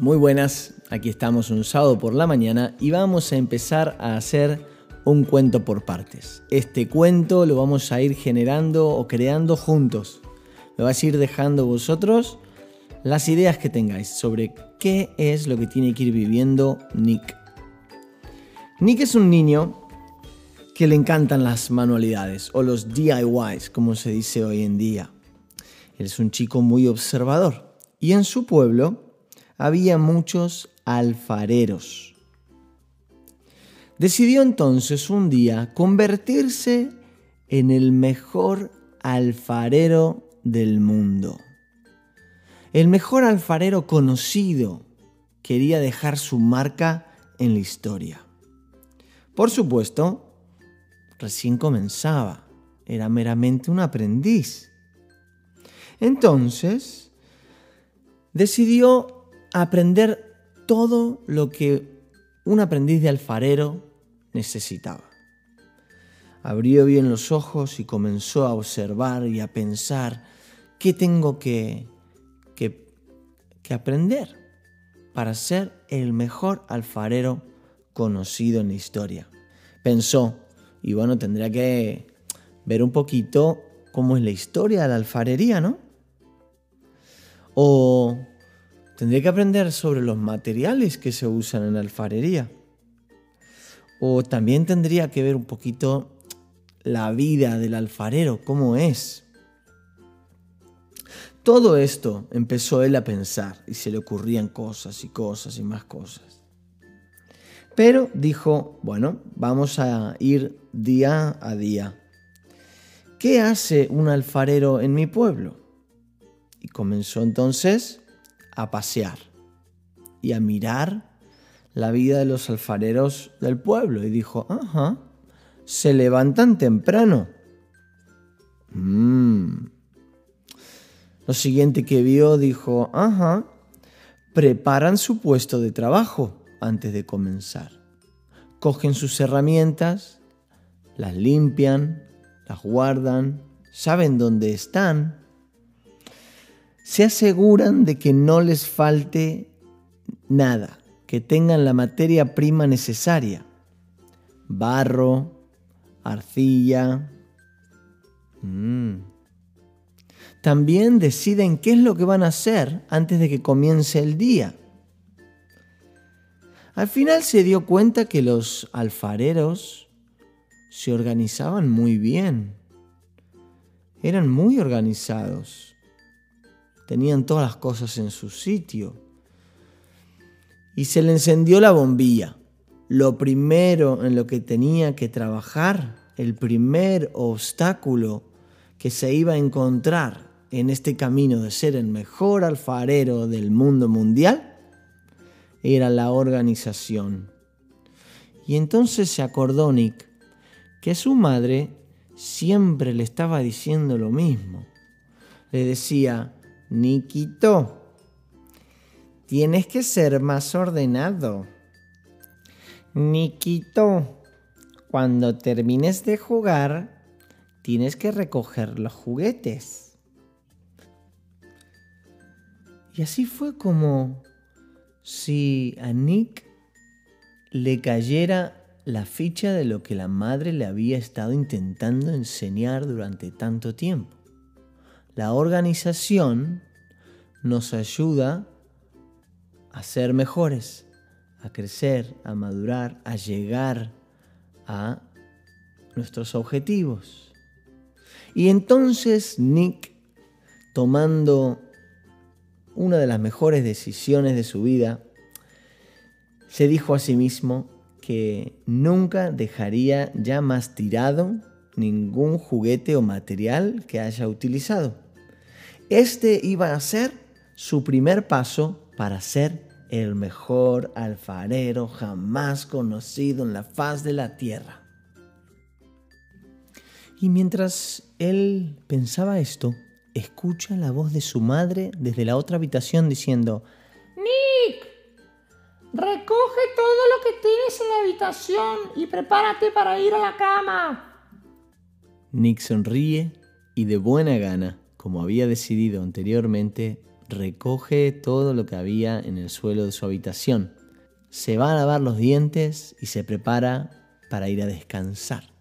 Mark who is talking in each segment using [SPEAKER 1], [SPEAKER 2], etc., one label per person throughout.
[SPEAKER 1] Muy buenas, aquí estamos un sábado por la mañana y vamos a empezar a hacer un cuento por partes. Este cuento lo vamos a ir generando o creando juntos. Me vais a ir dejando vosotros las ideas que tengáis sobre qué es lo que tiene que ir viviendo Nick. Nick es un niño que le encantan las manualidades o los DIYs, como se dice hoy en día. Él es un chico muy observador y en su pueblo había muchos alfareros. Decidió entonces un día convertirse en el mejor alfarero del mundo. El mejor alfarero conocido quería dejar su marca en la historia. Por supuesto, recién comenzaba, era meramente un aprendiz. Entonces, decidió aprender todo lo que un aprendiz de alfarero necesitaba. Abrió bien los ojos y comenzó a observar y a pensar qué tengo que, que, que aprender para ser el mejor alfarero conocido en la historia. Pensó, y bueno, tendría que ver un poquito cómo es la historia de la alfarería, ¿no? O tendría que aprender sobre los materiales que se usan en la alfarería. O también tendría que ver un poquito la vida del alfarero, cómo es. Todo esto empezó él a pensar y se le ocurrían cosas y cosas y más cosas. Pero dijo, bueno, vamos a ir día a día. ¿Qué hace un alfarero en mi pueblo? Y comenzó entonces a pasear y a mirar la vida de los alfareros del pueblo. Y dijo, ajá, se levantan temprano. Mm. Lo siguiente que vio dijo, ajá, preparan su puesto de trabajo antes de comenzar. Cogen sus herramientas, las limpian, las guardan, saben dónde están. Se aseguran de que no les falte nada, que tengan la materia prima necesaria. Barro, arcilla. Mm. También deciden qué es lo que van a hacer antes de que comience el día. Al final se dio cuenta que los alfareros se organizaban muy bien. Eran muy organizados. Tenían todas las cosas en su sitio. Y se le encendió la bombilla. Lo primero en lo que tenía que trabajar, el primer obstáculo que se iba a encontrar en este camino de ser el mejor alfarero del mundo mundial, era la organización. Y entonces se acordó Nick que su madre siempre le estaba diciendo lo mismo. Le decía, Nikito, tienes que ser más ordenado. Nikito, cuando termines de jugar, tienes que recoger los juguetes. Y así fue como si a Nick le cayera la ficha de lo que la madre le había estado intentando enseñar durante tanto tiempo. La organización nos ayuda a ser mejores, a crecer, a madurar, a llegar a nuestros objetivos. Y entonces Nick, tomando una de las mejores decisiones de su vida, se dijo a sí mismo que nunca dejaría ya más tirado ningún juguete o material que haya utilizado. Este iba a ser su primer paso para ser el mejor alfarero jamás conocido en la faz de la tierra. Y mientras él pensaba esto, escucha la voz de su madre desde la otra habitación diciendo,
[SPEAKER 2] Nick, recoge todo lo que tienes en la habitación y prepárate para ir a la cama.
[SPEAKER 1] Nick sonríe y de buena gana, como había decidido anteriormente, recoge todo lo que había en el suelo de su habitación. Se va a lavar los dientes y se prepara para ir a descansar.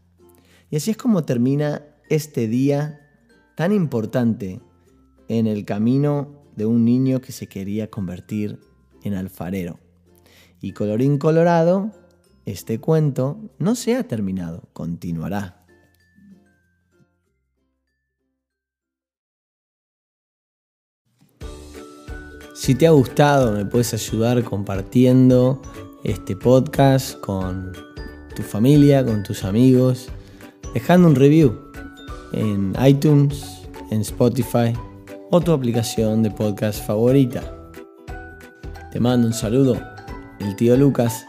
[SPEAKER 1] Y así es como termina este día tan importante en el camino de un niño que se quería convertir en alfarero. Y colorín colorado, este cuento no se ha terminado, continuará. Si te ha gustado, me puedes ayudar compartiendo este podcast con tu familia, con tus amigos, dejando un review en iTunes, en Spotify o tu aplicación de podcast favorita. Te mando un saludo, el tío Lucas